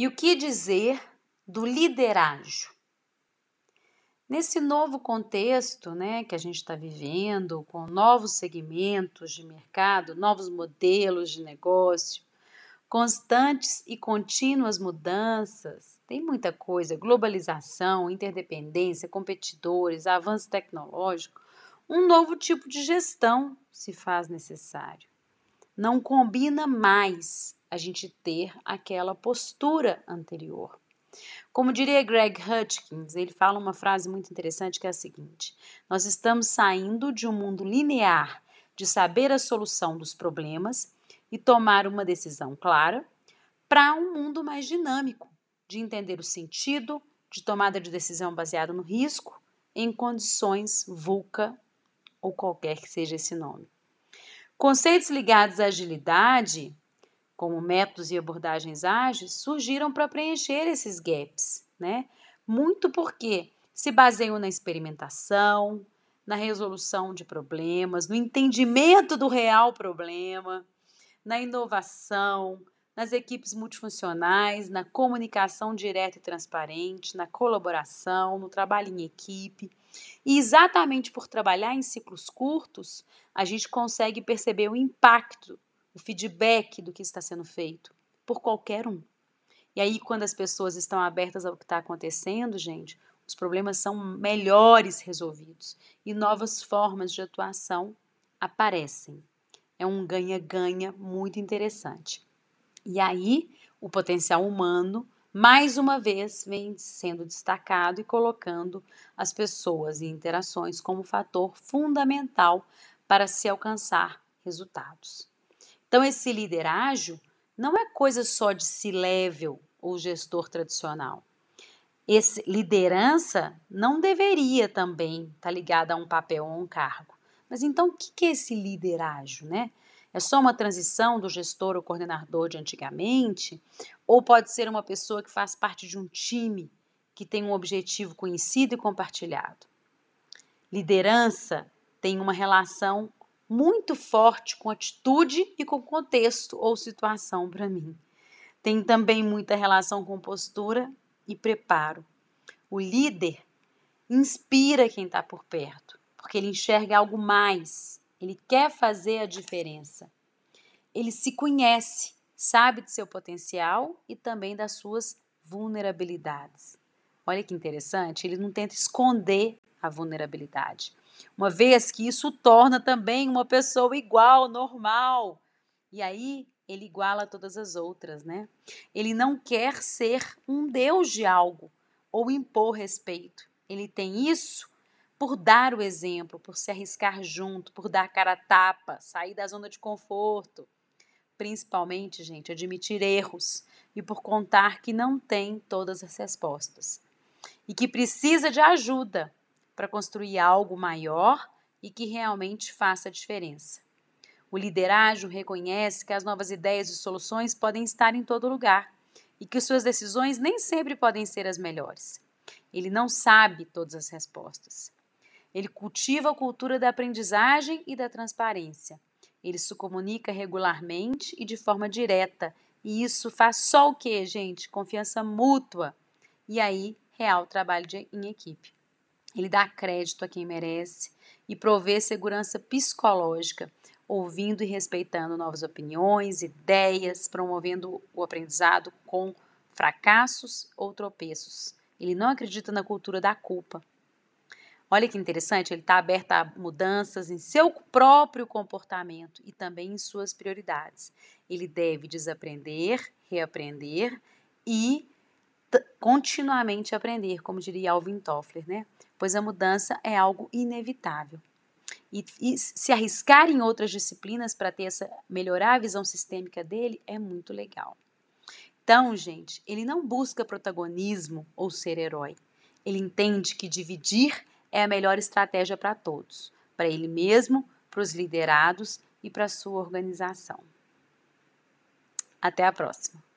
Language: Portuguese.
E o que dizer do liderágio? Nesse novo contexto né, que a gente está vivendo, com novos segmentos de mercado, novos modelos de negócio, constantes e contínuas mudanças, tem muita coisa, globalização, interdependência, competidores, avanço tecnológico, um novo tipo de gestão se faz necessário. Não combina mais a gente ter aquela postura anterior. Como diria Greg Hutchins, ele fala uma frase muito interessante que é a seguinte: Nós estamos saindo de um mundo linear de saber a solução dos problemas e tomar uma decisão clara para um mundo mais dinâmico, de entender o sentido, de tomada de decisão baseada no risco, em condições VUCA ou qualquer que seja esse nome. Conceitos ligados à agilidade como métodos e abordagens ágeis, surgiram para preencher esses gaps, né? Muito porque se baseiam na experimentação, na resolução de problemas, no entendimento do real problema, na inovação, nas equipes multifuncionais, na comunicação direta e transparente, na colaboração, no trabalho em equipe. E exatamente por trabalhar em ciclos curtos, a gente consegue perceber o impacto o feedback do que está sendo feito por qualquer um. E aí, quando as pessoas estão abertas ao que está acontecendo, gente, os problemas são melhores resolvidos e novas formas de atuação aparecem. É um ganha-ganha muito interessante. E aí, o potencial humano, mais uma vez, vem sendo destacado e colocando as pessoas e interações como fator fundamental para se alcançar resultados. Então, esse liderágio não é coisa só de C-level ou gestor tradicional. Esse liderança não deveria também estar tá ligada a um papel ou um cargo. Mas então, o que é esse liderágio, né? É só uma transição do gestor ou coordenador de antigamente? Ou pode ser uma pessoa que faz parte de um time que tem um objetivo conhecido e compartilhado? Liderança tem uma relação muito forte com atitude e com contexto ou situação para mim. Tem também muita relação com postura e preparo. O líder inspira quem está por perto, porque ele enxerga algo mais, ele quer fazer a diferença. Ele se conhece, sabe de seu potencial e também das suas vulnerabilidades. Olha que interessante, ele não tenta esconder a vulnerabilidade uma vez que isso torna também uma pessoa igual, normal. E aí ele iguala todas as outras, né? Ele não quer ser um deus de algo ou impor respeito. Ele tem isso por dar o exemplo, por se arriscar junto, por dar cara a tapa, sair da zona de conforto. Principalmente, gente, admitir erros e por contar que não tem todas as respostas e que precisa de ajuda para construir algo maior e que realmente faça diferença. O liderágio reconhece que as novas ideias e soluções podem estar em todo lugar e que suas decisões nem sempre podem ser as melhores. Ele não sabe todas as respostas. Ele cultiva a cultura da aprendizagem e da transparência. Ele se comunica regularmente e de forma direta. E isso faz só o que, gente? Confiança mútua. E aí, real trabalho de, em equipe. Ele dá crédito a quem merece e provê segurança psicológica, ouvindo e respeitando novas opiniões, ideias, promovendo o aprendizado com fracassos ou tropeços. Ele não acredita na cultura da culpa. Olha que interessante, ele está aberto a mudanças em seu próprio comportamento e também em suas prioridades. Ele deve desaprender, reaprender e continuamente aprender, como diria Alvin Toffler, né? Pois a mudança é algo inevitável. E, e se arriscar em outras disciplinas para ter essa melhorar a visão sistêmica dele é muito legal. Então, gente, ele não busca protagonismo ou ser herói. Ele entende que dividir é a melhor estratégia para todos, para ele mesmo, para os liderados e para a sua organização. Até a próxima.